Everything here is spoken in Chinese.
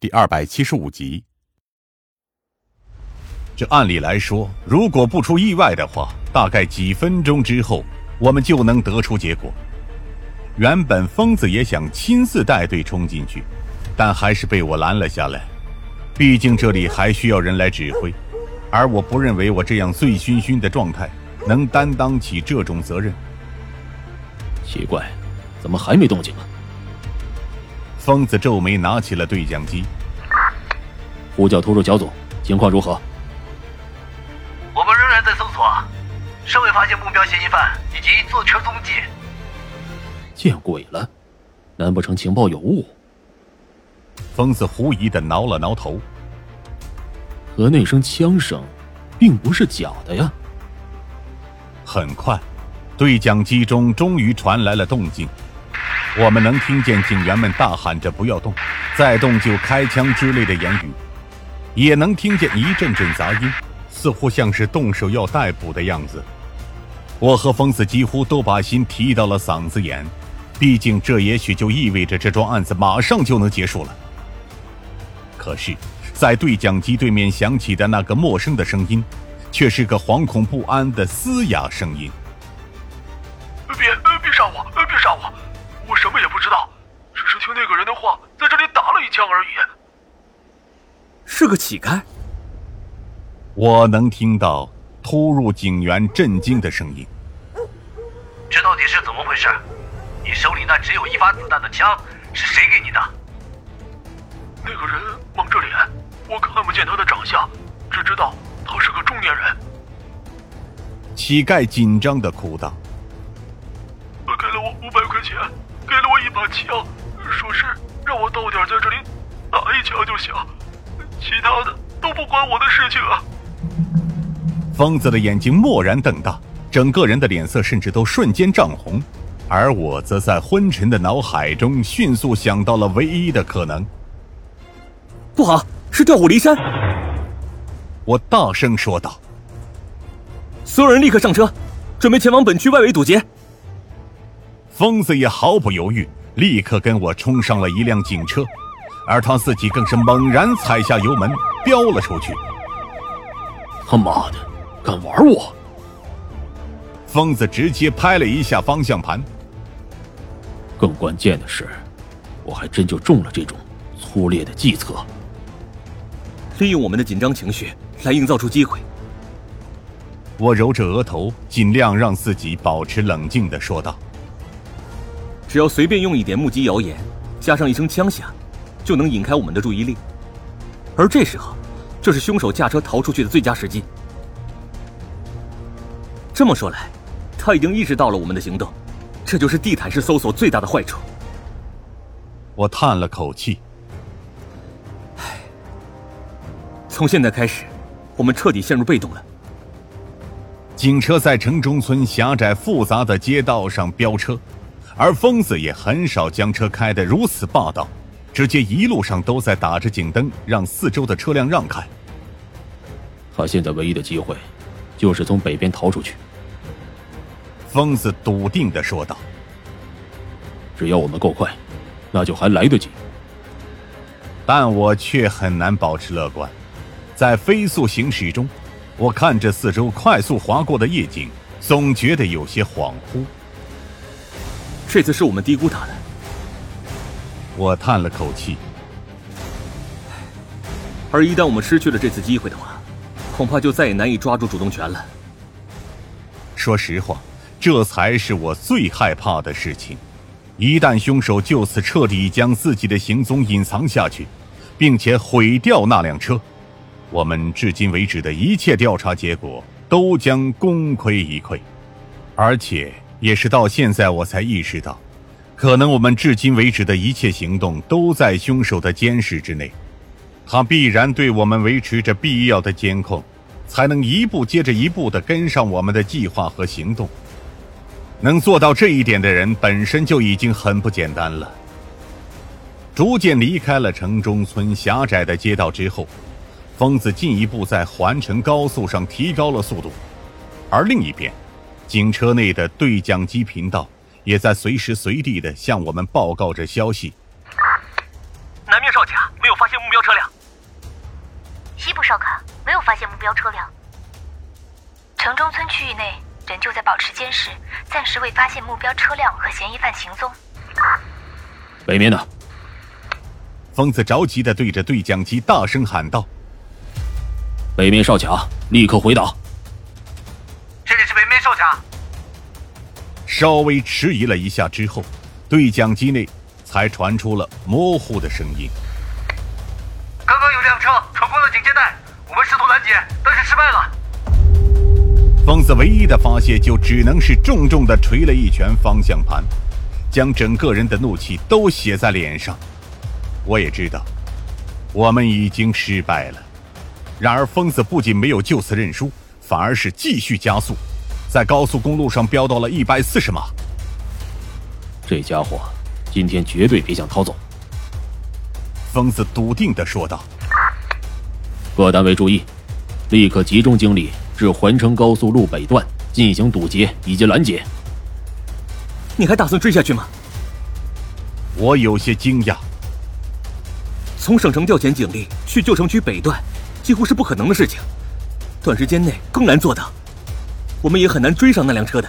第二百七十五集。这按理来说，如果不出意外的话，大概几分钟之后，我们就能得出结果。原本疯子也想亲自带队冲进去，但还是被我拦了下来。毕竟这里还需要人来指挥，而我不认为我这样醉醺醺的状态能担当起这种责任。奇怪，怎么还没动静啊？疯子皱眉，拿起了对讲机，呼叫突入小组，情况如何？我们仍然在搜索，尚未发现目标嫌疑犯以及坐车踪迹。见鬼了！难不成情报有误？疯子狐疑的挠了挠头。和那声枪声，并不是假的呀。很快，对讲机中终于传来了动静。我们能听见警员们大喊着“不要动，再动就开枪”之类的言语，也能听见一阵阵杂音，似乎像是动手要逮捕的样子。我和疯子几乎都把心提到了嗓子眼，毕竟这也许就意味着这桩案子马上就能结束了。可是，在对讲机对面响起的那个陌生的声音，却是个惶恐不安的嘶哑声音：“别，别杀我，别杀我！”我什么也不知道，只是听那个人的话，在这里打了一枪而已。是个乞丐。我能听到突入警员震惊的声音。这到底是怎么回事？你手里那只有一发子弹的枪是谁给你的？那个人蒙着脸，我看不见他的长相，只知道他是个中年人。乞丐紧张的哭道：“他给了我五百块钱。”给了我一把枪，说是让我到点在这里打一枪就行，其他的都不关我的事情啊！疯子的眼睛蓦然瞪大，整个人的脸色甚至都瞬间涨红，而我则在昏沉的脑海中迅速想到了唯一的可能：不好，是调虎离山！我大声说道：“所有人立刻上车，准备前往本区外围堵截。”疯子也毫不犹豫，立刻跟我冲上了一辆警车，而他自己更是猛然踩下油门，飙了出去。他妈的，敢玩我！疯子直接拍了一下方向盘。更关键的是，我还真就中了这种粗劣的计策，利用我们的紧张情绪来营造出机会。我揉着额头，尽量让自己保持冷静的说道。只要随便用一点目击谣言，加上一声枪响，就能引开我们的注意力。而这时候，就是凶手驾车逃出去的最佳时机。这么说来，他已经意识到了我们的行动，这就是地毯式搜索最大的坏处。我叹了口气，唉，从现在开始，我们彻底陷入被动了。警车在城中村狭窄复杂的街道上飙车。而疯子也很少将车开得如此霸道，直接一路上都在打着警灯，让四周的车辆让开。他现在唯一的机会，就是从北边逃出去。疯子笃定的说道：“只要我们够快，那就还来得及。”但我却很难保持乐观，在飞速行驶中，我看着四周快速划过的夜景，总觉得有些恍惚。这次是我们低估他了。我叹了口气。而一旦我们失去了这次机会的话，恐怕就再也难以抓住主动权了。说实话，这才是我最害怕的事情。一旦凶手就此彻底将自己的行踪隐藏下去，并且毁掉那辆车，我们至今为止的一切调查结果都将功亏一篑，而且。也是到现在我才意识到，可能我们至今为止的一切行动都在凶手的监视之内，他必然对我们维持着必要的监控，才能一步接着一步的跟上我们的计划和行动。能做到这一点的人本身就已经很不简单了。逐渐离开了城中村狭窄的街道之后，疯子进一步在环城高速上提高了速度，而另一边。警车内的对讲机频道也在随时随地的向我们报告着消息。南面哨卡没有有发现目标车辆。西部哨卡没有发现目标车辆。城中村区域内仍旧在保持监视，暂时未发现目标车辆和嫌疑犯行踪。北面呢？疯子着急的对着对讲机大声喊道：“北面哨卡，立刻回答。”稍微迟疑了一下之后，对讲机内才传出了模糊的声音：“刚刚有辆车闯过了警戒带，我们试图拦截，但是失败了。”疯子唯一的发泄就只能是重重的捶了一拳方向盘，将整个人的怒气都写在脸上。我也知道，我们已经失败了。然而，疯子不仅没有就此认输，反而是继续加速，在高速公路上飙到了一百四十码。这家伙今天绝对别想逃走！疯子笃定的说道。各单位注意，立刻集中精力至环城高速路北段进行堵截以及拦截。你还打算追下去吗？我有些惊讶。从省城调遣警力去旧城区北段，几乎是不可能的事情。短时间内更难做到，我们也很难追上那辆车的。